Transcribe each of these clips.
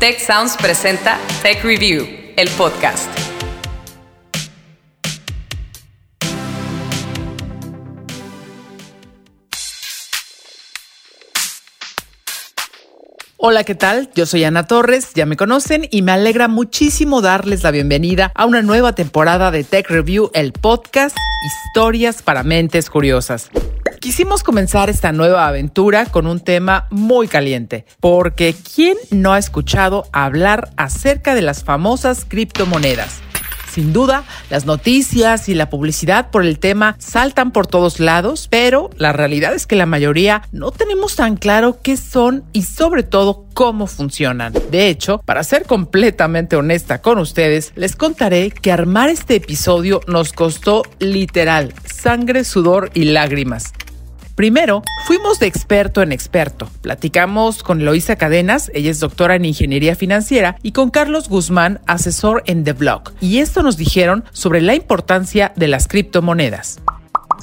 Tech Sounds presenta Tech Review, el podcast. Hola, ¿qué tal? Yo soy Ana Torres, ya me conocen y me alegra muchísimo darles la bienvenida a una nueva temporada de Tech Review, el podcast Historias para Mentes Curiosas. Quisimos comenzar esta nueva aventura con un tema muy caliente, porque ¿quién no ha escuchado hablar acerca de las famosas criptomonedas? Sin duda, las noticias y la publicidad por el tema saltan por todos lados, pero la realidad es que la mayoría no tenemos tan claro qué son y sobre todo cómo funcionan. De hecho, para ser completamente honesta con ustedes, les contaré que armar este episodio nos costó literal sangre, sudor y lágrimas. Primero, fuimos de experto en experto. Platicamos con Eloisa Cadenas, ella es doctora en ingeniería financiera, y con Carlos Guzmán, asesor en The Block. Y esto nos dijeron sobre la importancia de las criptomonedas.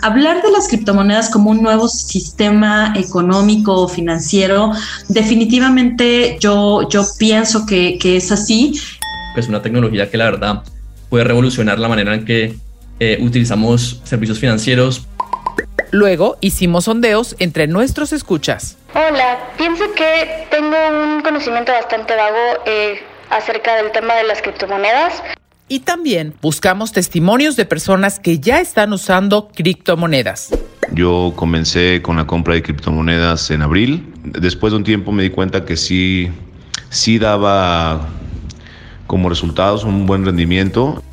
Hablar de las criptomonedas como un nuevo sistema económico financiero, definitivamente yo, yo pienso que, es así. Es una tecnología que la verdad puede revolucionar la manera en que eh, utilizamos servicios financieros Luego hicimos sondeos entre nuestros escuchas. Hola, pienso que tengo un conocimiento bastante vago eh, acerca del tema de las criptomonedas. Y también buscamos testimonios de personas que ya están usando criptomonedas. Yo comencé con la compra de criptomonedas en abril. Después de un tiempo me di cuenta que sí, sí daba como resultados un buen rendimiento.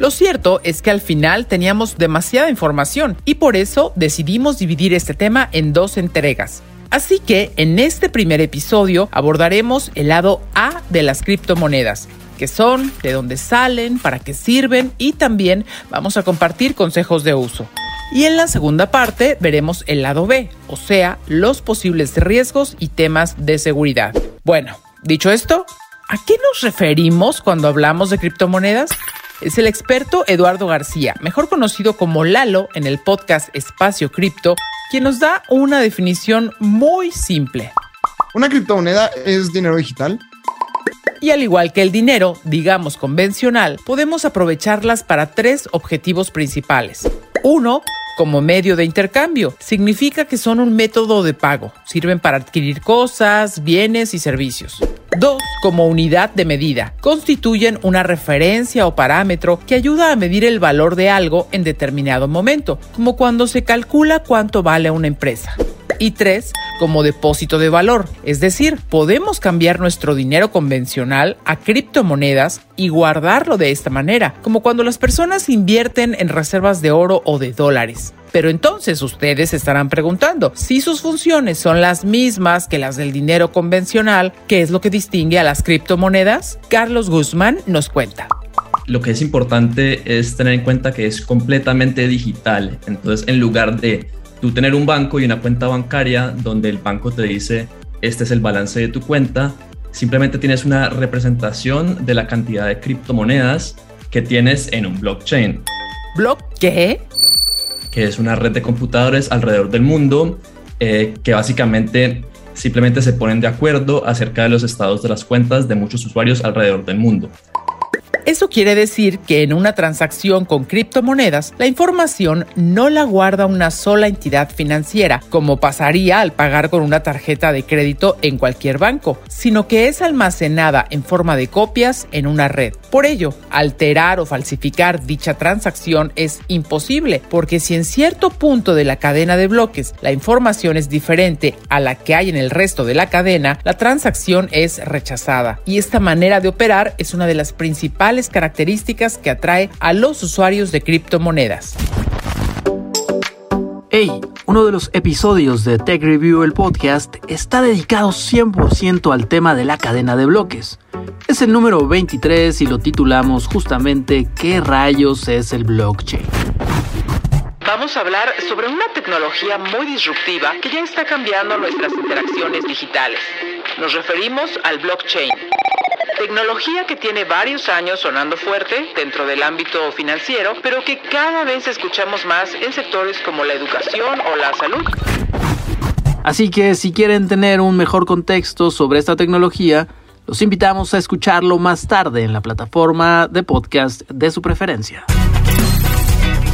Lo cierto es que al final teníamos demasiada información y por eso decidimos dividir este tema en dos entregas. Así que en este primer episodio abordaremos el lado A de las criptomonedas, qué son, de dónde salen, para qué sirven y también vamos a compartir consejos de uso. Y en la segunda parte veremos el lado B, o sea, los posibles riesgos y temas de seguridad. Bueno, dicho esto, ¿a qué nos referimos cuando hablamos de criptomonedas? Es el experto Eduardo García, mejor conocido como Lalo en el podcast Espacio Cripto, quien nos da una definición muy simple. Una criptomoneda es dinero digital. Y al igual que el dinero, digamos convencional, podemos aprovecharlas para tres objetivos principales. Uno, como medio de intercambio. Significa que son un método de pago. Sirven para adquirir cosas, bienes y servicios. 2. Como unidad de medida. Constituyen una referencia o parámetro que ayuda a medir el valor de algo en determinado momento, como cuando se calcula cuánto vale una empresa. Y 3. Como depósito de valor, es decir, podemos cambiar nuestro dinero convencional a criptomonedas y guardarlo de esta manera, como cuando las personas invierten en reservas de oro o de dólares. Pero entonces ustedes estarán preguntando, si sus funciones son las mismas que las del dinero convencional, ¿qué es lo que distingue a las criptomonedas? Carlos Guzmán nos cuenta lo que es importante es tener en cuenta que es completamente digital. Entonces, en lugar de tú tener un banco y una cuenta bancaria donde el banco te dice, este es el balance de tu cuenta, simplemente tienes una representación de la cantidad de criptomonedas que tienes en un blockchain. ¿Block qué? que es una red de computadores alrededor del mundo eh, que básicamente simplemente se ponen de acuerdo acerca de los estados de las cuentas de muchos usuarios alrededor del mundo. Eso quiere decir que en una transacción con criptomonedas, la información no la guarda una sola entidad financiera, como pasaría al pagar con una tarjeta de crédito en cualquier banco, sino que es almacenada en forma de copias en una red. Por ello, alterar o falsificar dicha transacción es imposible, porque si en cierto punto de la cadena de bloques la información es diferente a la que hay en el resto de la cadena, la transacción es rechazada. Y esta manera de operar es una de las principales características que atrae a los usuarios de criptomonedas. Hey, uno de los episodios de Tech Review el podcast está dedicado 100% al tema de la cadena de bloques. Es el número 23 y lo titulamos justamente ¿Qué rayos es el blockchain? Vamos a hablar sobre una tecnología muy disruptiva que ya está cambiando nuestras interacciones digitales. Nos referimos al blockchain Tecnología que tiene varios años sonando fuerte dentro del ámbito financiero, pero que cada vez escuchamos más en sectores como la educación o la salud. Así que si quieren tener un mejor contexto sobre esta tecnología, Los invitamos a escucharlo más tarde en la plataforma de podcast de su preferencia.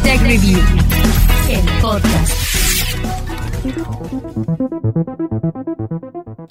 Tech Review, el podcast.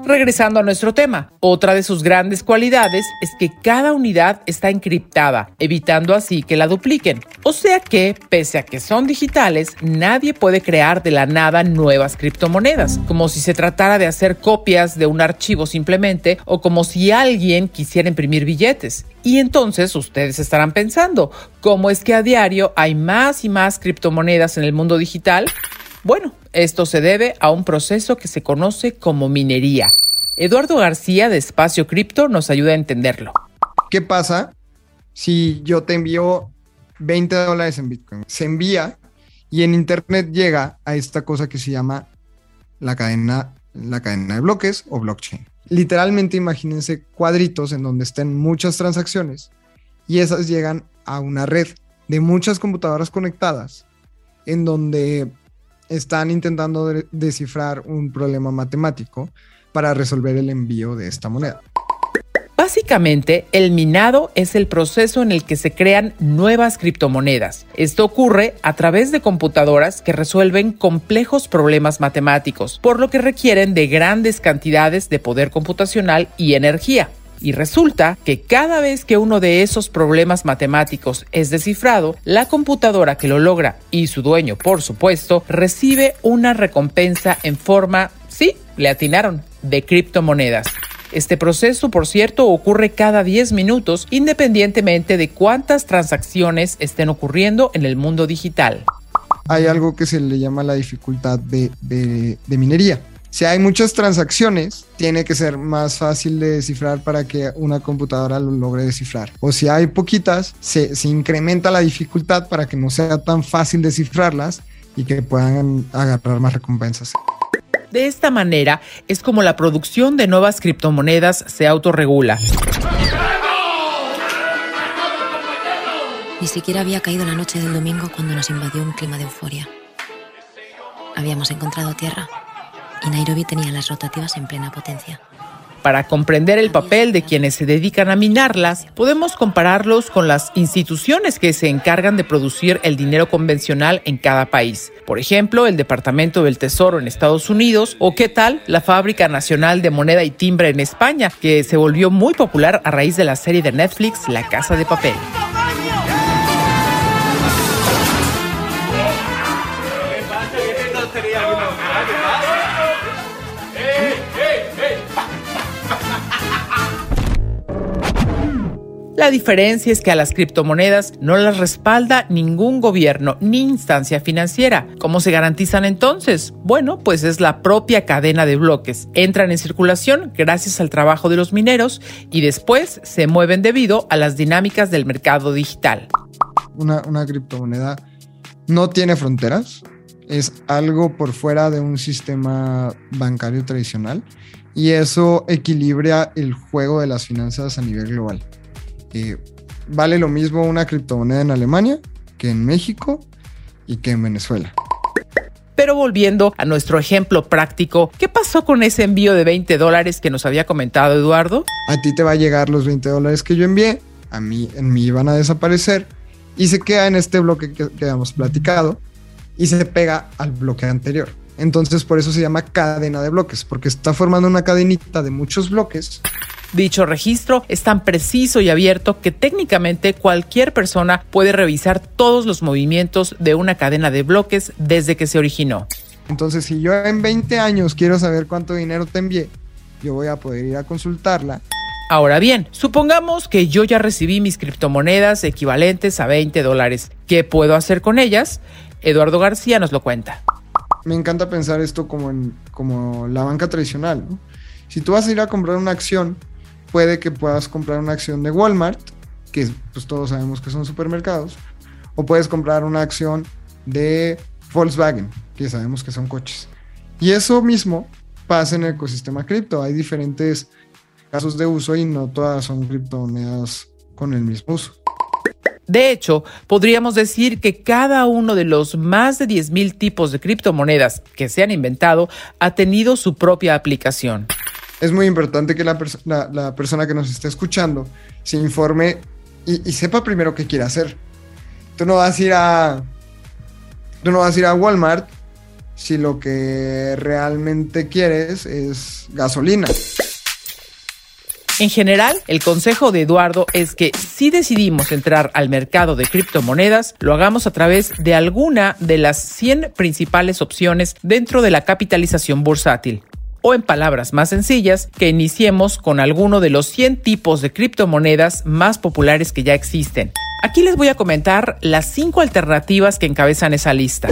Regresando a nuestro tema, otra de sus grandes cualidades es que cada unidad está encriptada, evitando así que la dupliquen. O sea que, pese a que son digitales, nadie puede crear de la nada nuevas criptomonedas, como si se tratara de hacer copias de un archivo simplemente o como si alguien quisiera imprimir billetes. Y entonces ustedes estarán pensando, ¿cómo es que a diario hay más y más criptomonedas en el mundo digital? Bueno, esto se debe a un proceso que se conoce como minería. Eduardo García de Espacio Cripto nos ayuda a entenderlo. ¿Qué pasa si yo te envío 20 dólares en Bitcoin? Se envía y en Internet llega a esta cosa que se llama la cadena, la cadena de bloques o blockchain. Literalmente imagínense cuadritos en donde estén muchas transacciones y esas llegan a una red de muchas computadoras conectadas en donde están intentando de descifrar un problema matemático para resolver el envío de esta moneda. Básicamente, el minado es el proceso en el que se crean nuevas criptomonedas. Esto ocurre a través de computadoras que resuelven complejos problemas matemáticos, por lo que requieren de grandes cantidades de poder computacional y energía. Y resulta que cada vez que uno de esos problemas matemáticos es descifrado, la computadora que lo logra y su dueño, por supuesto, recibe una recompensa en forma, sí, le atinaron, de criptomonedas. Este proceso, por cierto, ocurre cada 10 minutos independientemente de cuántas transacciones estén ocurriendo en el mundo digital. Hay algo que se le llama la dificultad de, minería. Si hay muchas transacciones, tiene que ser más fácil de descifrar para que una computadora lo logre descifrar. O si hay poquitas, se, se incrementa la dificultad para que no sea tan fácil descifrarlas y que puedan agarrar más recompensas. De esta manera es como la producción de nuevas criptomonedas se autorregula. Ni siquiera había caído la noche del domingo cuando nos invadió un clima de euforia. Habíamos encontrado tierra y Nairobi tenía las rotativas en plena potencia. Para comprender el papel de quienes se dedican a minarlas, podemos compararlos con las instituciones que se encargan de producir el dinero convencional en cada país. Por ejemplo, el Departamento del Tesoro en Estados Unidos o qué tal la Fábrica Nacional de Moneda y Timbre en España, que se volvió muy popular a raíz de la serie de Netflix La Casa de Papel. La diferencia es que a las criptomonedas no las respalda ningún gobierno ni instancia financiera. ¿Cómo se garantizan entonces? Bueno, pues es la propia cadena de bloques. Entran en circulación gracias al trabajo de los mineros y después se mueven debido a las dinámicas del mercado digital. Una, una criptomoneda no tiene fronteras, es algo por fuera de un sistema bancario tradicional y eso equilibra el juego de las finanzas a nivel global vale lo mismo una criptomoneda en Alemania que en México y que en Venezuela. Pero volviendo a nuestro ejemplo práctico, ¿qué pasó con ese envío de 20 dólares que nos había comentado Eduardo? A ti te va a llegar los 20 dólares que yo envié, a mí en mí van a desaparecer y se queda en este bloque que, que hemos platicado y se pega al bloque anterior. Entonces por eso se llama cadena de bloques, porque está formando una cadenita de muchos bloques Dicho registro es tan preciso y abierto que técnicamente cualquier persona puede revisar todos los movimientos de una cadena de bloques desde que se originó. Entonces, si yo en 20 años quiero saber cuánto dinero te envié, yo voy a poder ir a consultarla. Ahora bien, supongamos que yo ya recibí mis criptomonedas equivalentes a 20 dólares. ¿Qué puedo hacer con ellas? Eduardo García nos lo cuenta. Me encanta pensar esto como, en, como la banca tradicional. Si tú vas a ir a comprar una acción, puede que puedas comprar una acción de Walmart, que pues todos sabemos que son supermercados, o puedes comprar una acción de Volkswagen, que sabemos que son coches. Y eso mismo pasa en el ecosistema cripto. Hay diferentes casos de uso y no todas son criptomonedas con el mismo uso. De hecho, podríamos decir que cada uno de los más de 10.000 tipos de criptomonedas que se han inventado ha tenido su propia aplicación. Es muy importante que la, persona que nos esté escuchando se informe y, sepa primero qué quiere hacer. Tú no vas a ir a. Tú no vas a ir a Walmart si lo que realmente quieres es gasolina. En general, el consejo de Eduardo es que si decidimos entrar al mercado de criptomonedas, lo hagamos a través de alguna de las 100 principales opciones dentro de la capitalización bursátil. O en palabras más sencillas, que iniciemos con alguno de los 100 tipos de criptomonedas más populares que ya existen. Aquí les voy a comentar las 5 alternativas que encabezan esa lista.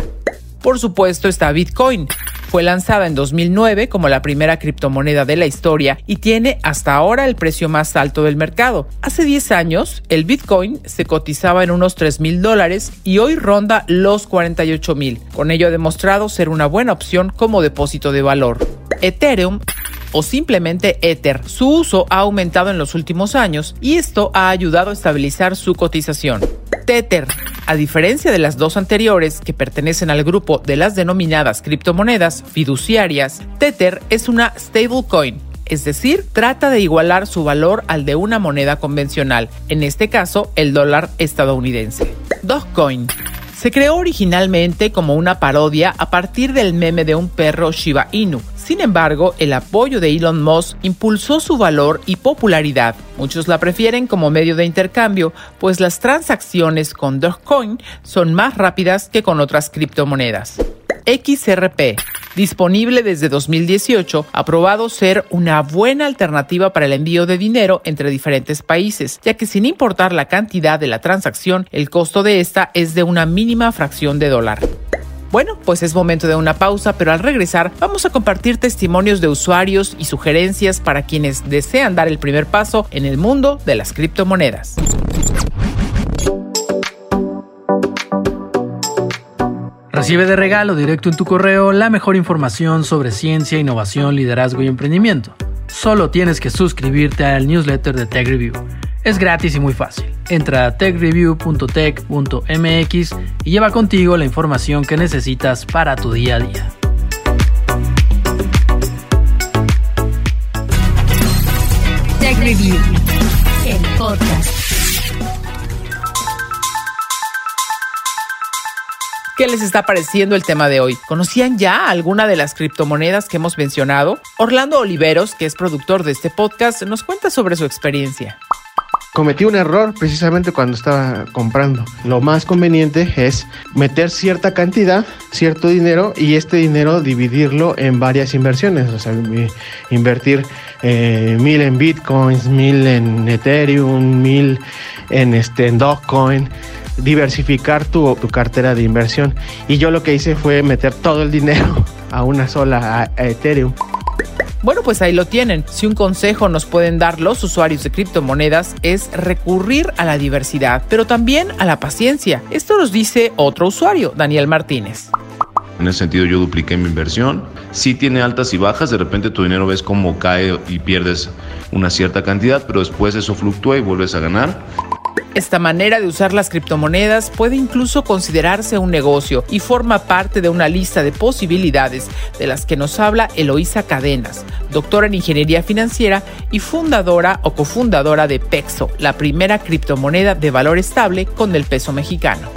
Por supuesto está Bitcoin. Fue lanzada en 2009 como la primera criptomoneda de la historia y tiene hasta ahora el precio más alto del mercado. Hace 10 años, el Bitcoin se cotizaba en unos 3 mil dólares y hoy ronda los 48 mil. Con ello ha demostrado ser una buena opción como depósito de valor. Ethereum o simplemente Ether. Su uso ha aumentado en los últimos años y esto ha ayudado a estabilizar su cotización. Tether. A diferencia de las dos anteriores, que pertenecen al grupo de las denominadas criptomonedas fiduciarias, Tether es una stablecoin, es decir, trata de igualar su valor al de una moneda convencional, en este caso el dólar estadounidense. Dogecoin. Se creó originalmente como una parodia a partir del meme de un perro Shiba Inu, sin embargo, el apoyo de Elon Musk impulsó su valor y popularidad. Muchos la prefieren como medio de intercambio, pues las transacciones con Dogecoin son más rápidas que con otras criptomonedas. XRP, disponible desde 2018, ha probado ser una buena alternativa para el envío de dinero entre diferentes países, ya que sin importar la cantidad de la transacción, el costo de esta es de una mínima fracción de dólar. Bueno, pues es momento de una pausa, pero al regresar vamos a compartir testimonios de usuarios y sugerencias para quienes desean dar el primer paso en el mundo de las criptomonedas. Recibe de regalo directo en tu correo la mejor información sobre ciencia, innovación, liderazgo y emprendimiento. Solo tienes que suscribirte al newsletter de Tech Review. Es gratis y muy fácil. Entra a techreview.tech.mx y lleva contigo la información que necesitas para tu día a día. Tech Review, ¿Qué les está pareciendo el tema de hoy? ¿Conocían ya alguna de las criptomonedas que hemos mencionado? Orlando Oliveros, que es productor de este podcast, nos cuenta sobre su experiencia cometí un error precisamente cuando estaba comprando. Lo más conveniente es meter cierta cantidad, cierto dinero y este dinero dividirlo en varias inversiones. O sea, invertir eh, mil en bitcoins, mil en Ethereum, mil en, este, en Dogecoin diversificar tu, tu, cartera de inversión. Y yo lo que hice fue meter todo el dinero a una sola, a Ethereum. Bueno, pues ahí lo tienen. Si un consejo nos pueden dar los usuarios de criptomonedas es recurrir a la diversidad, pero también a la paciencia. Esto nos dice otro usuario, Daniel Martínez. En ese sentido yo dupliqué mi inversión. Sí tiene altas y bajas, de repente tu dinero ves cómo cae y pierdes una cierta cantidad, pero después eso fluctúa y vuelves a ganar. Esta manera de usar las criptomonedas puede incluso considerarse un negocio y forma parte de una lista de posibilidades de las que nos habla Eloísa Cadenas, doctora en ingeniería financiera y fundadora o cofundadora de Pexo, la primera criptomoneda de valor estable con el peso mexicano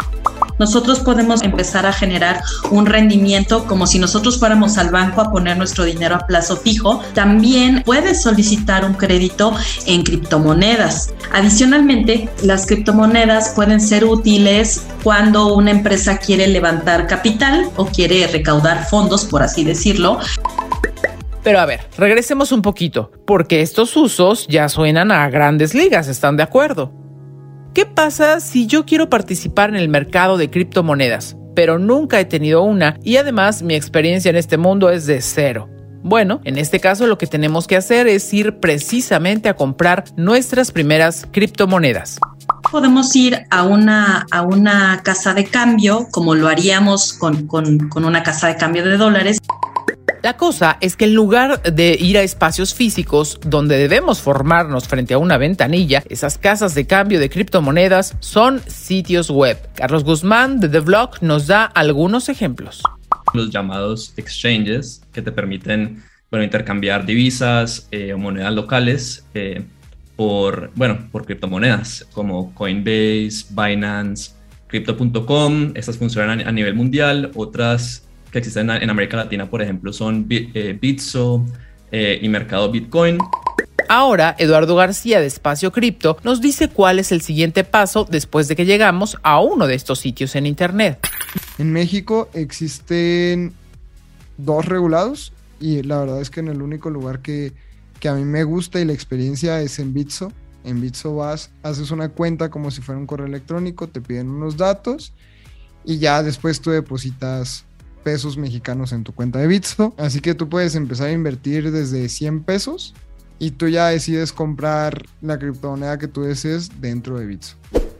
nosotros podemos empezar a generar un rendimiento como si nosotros fuéramos al banco a poner nuestro dinero a plazo fijo. También puedes solicitar un crédito en criptomonedas. Adicionalmente, las criptomonedas pueden ser útiles cuando una empresa quiere levantar capital o quiere recaudar fondos, por así decirlo. Pero a ver, regresemos un poquito, porque estos usos ya suenan a grandes ligas, ¿están de acuerdo? ¿Qué pasa si yo quiero participar en el mercado de criptomonedas, pero nunca he tenido una y además mi experiencia en este mundo es de cero? Bueno, en este caso lo que tenemos que hacer es ir precisamente a comprar nuestras primeras criptomonedas podemos ir a una, a una casa de cambio, como lo haríamos con, con, una casa de cambio de dólares. La cosa es que en lugar de ir a espacios físicos donde debemos formarnos frente a una ventanilla, esas casas de cambio de criptomonedas son sitios web. Carlos Guzmán de The Block nos da algunos ejemplos. Los llamados exchanges que te permiten bueno, intercambiar divisas eh, o monedas locales eh, por, bueno, por criptomonedas como Coinbase, Binance, Crypto.com. Estas funcionan a nivel mundial. Otras que existen en América Latina, por ejemplo, son Bitso y Mercado Bitcoin. Ahora, Eduardo García de Espacio Cripto nos dice cuál es el siguiente paso después de que llegamos a uno de estos sitios en Internet. En México existen dos regulados y la verdad es que en el único lugar que, a mí me gusta y la experiencia es en Bitso. En Bitso vas, haces una cuenta como si fuera un correo electrónico, te piden unos datos y ya después tú depositas pesos mexicanos en tu cuenta de Bitso. Así que tú puedes empezar a invertir desde 100 pesos y tú ya decides comprar la criptomoneda que tú desees dentro de Bitso.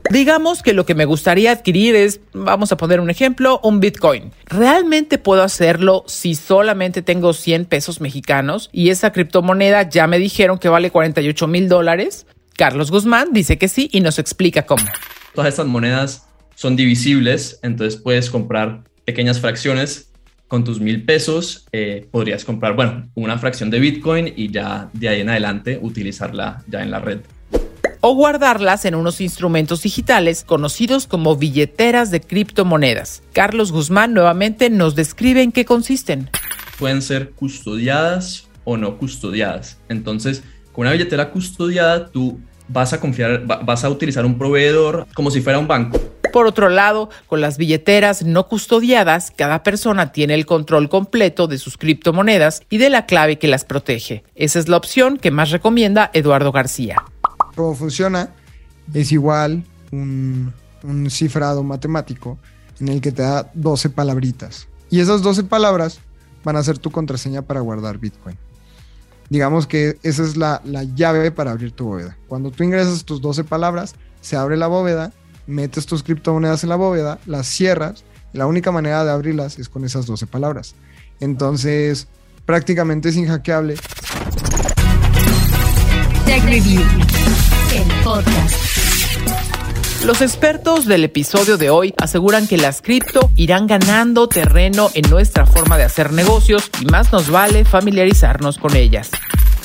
Digamos que lo que me gustaría adquirir es, vamos a poner un ejemplo, un Bitcoin. ¿Realmente puedo hacerlo si solamente tengo 100 pesos mexicanos y esa criptomoneda ya me dijeron que vale 48 mil dólares? Carlos Guzmán dice que sí y nos explica cómo. Todas estas monedas son divisibles, entonces puedes comprar pequeñas fracciones con tus mil pesos eh, podrías comprar, bueno, una fracción de Bitcoin y ya de ahí en adelante utilizarla ya en la red. O guardarlas en unos instrumentos digitales conocidos como billeteras de criptomonedas. Carlos Guzmán nuevamente nos describe en qué consisten. Pueden ser custodiadas o no custodiadas. Entonces, con una billetera custodiada, tú vas a confiar, vas a utilizar un proveedor como si fuera un banco por otro lado, con las billeteras no custodiadas, cada persona tiene el control completo de sus criptomonedas y de la clave que las protege. Esa es la opción que más recomienda Eduardo García. ¿Cómo funciona? Es igual un, un cifrado matemático en el que te da 12 palabritas. Y esas 12 palabras van a ser tu contraseña para guardar Bitcoin. Digamos que esa es la, la, llave para abrir tu bóveda. Cuando tú ingresas tus 12 palabras, se abre la bóveda metes tus criptomonedas en la bóveda, las cierras, y la única manera de abrirlas es con esas 12 palabras. Entonces, prácticamente es inhackeable. Tech Review, el podcast. Los expertos del episodio de hoy aseguran que las cripto irán ganando terreno en nuestra forma de hacer negocios y más nos vale familiarizarnos con ellas.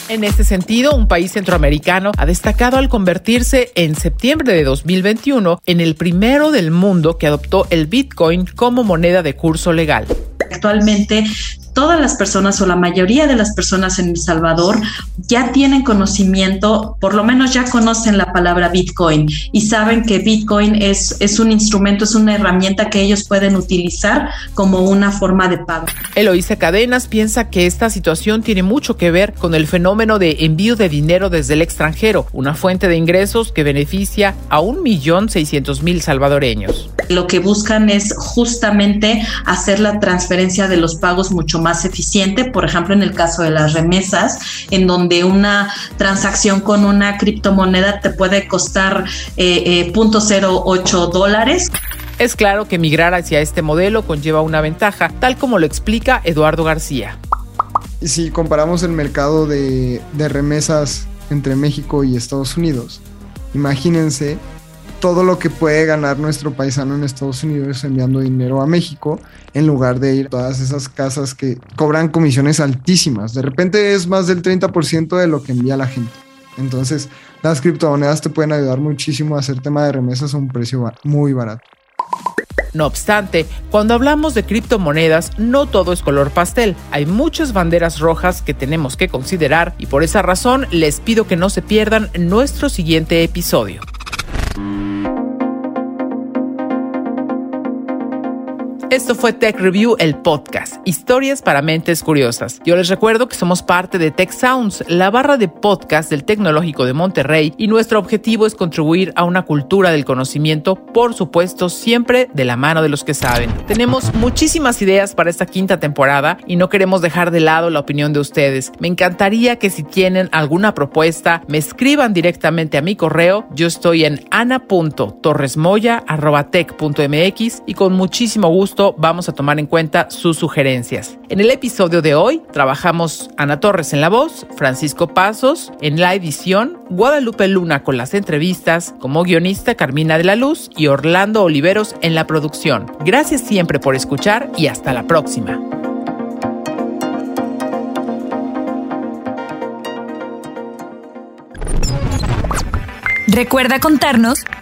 En este sentido, un país centroamericano ha destacado al convertirse en septiembre de 2021 en el primero del mundo que adoptó el Bitcoin como moneda de curso legal. Actualmente todas las personas o la mayoría de las personas en El Salvador ya tienen conocimiento, por lo menos ya conocen la palabra Bitcoin y saben que Bitcoin es, es un instrumento, es una herramienta que ellos pueden utilizar como una forma de pago. Eloísa Cadenas piensa que esta situación tiene mucho que ver con el fenómeno de envío de dinero desde el extranjero, una fuente de ingresos que beneficia a un millón seiscientos mil salvadoreños. Lo que buscan es justamente hacer la transferencia de los pagos mucho más eficiente, por ejemplo, en el caso de las remesas, en donde una transacción con una criptomoneda te puede costar eh, 0.08 eh, dólares. Es claro que migrar hacia este modelo conlleva una ventaja, tal como lo explica Eduardo García. Si comparamos el mercado de, de remesas entre México y Estados Unidos, imagínense todo lo que puede ganar nuestro paisano en Estados Unidos enviando dinero a México en lugar de ir a todas esas casas que cobran comisiones altísimas. De repente es más del 30% de lo que envía la gente. Entonces, las criptomonedas te pueden ayudar muchísimo a hacer tema de remesas a un precio muy barato. No obstante, cuando hablamos de criptomonedas, no todo es color pastel. Hay muchas banderas rojas que tenemos que considerar y por esa razón les pido que no se pierdan nuestro siguiente episodio. Bye. Esto fue Tech Review, el podcast, historias para mentes curiosas. Yo les recuerdo que somos parte de Tech Sounds, la barra de podcast del Tecnológico de Monterrey, y nuestro objetivo es contribuir a una cultura del conocimiento, por supuesto, siempre de la mano de los que saben. Tenemos muchísimas ideas para esta quinta temporada y no queremos dejar de lado la opinión de ustedes. Me encantaría que si tienen alguna propuesta, me escriban directamente a mi correo. Yo estoy en ana.torresmoya.tech.mx y con muchísimo vamos a tomar en cuenta sus sugerencias. En el episodio de hoy trabajamos Ana Torres en la voz, Francisco Pasos en la edición, Guadalupe Luna con las entrevistas, como guionista Carmina de la Luz y Orlando Oliveros en la producción. Gracias siempre por escuchar y hasta la próxima. Recuerda contarnos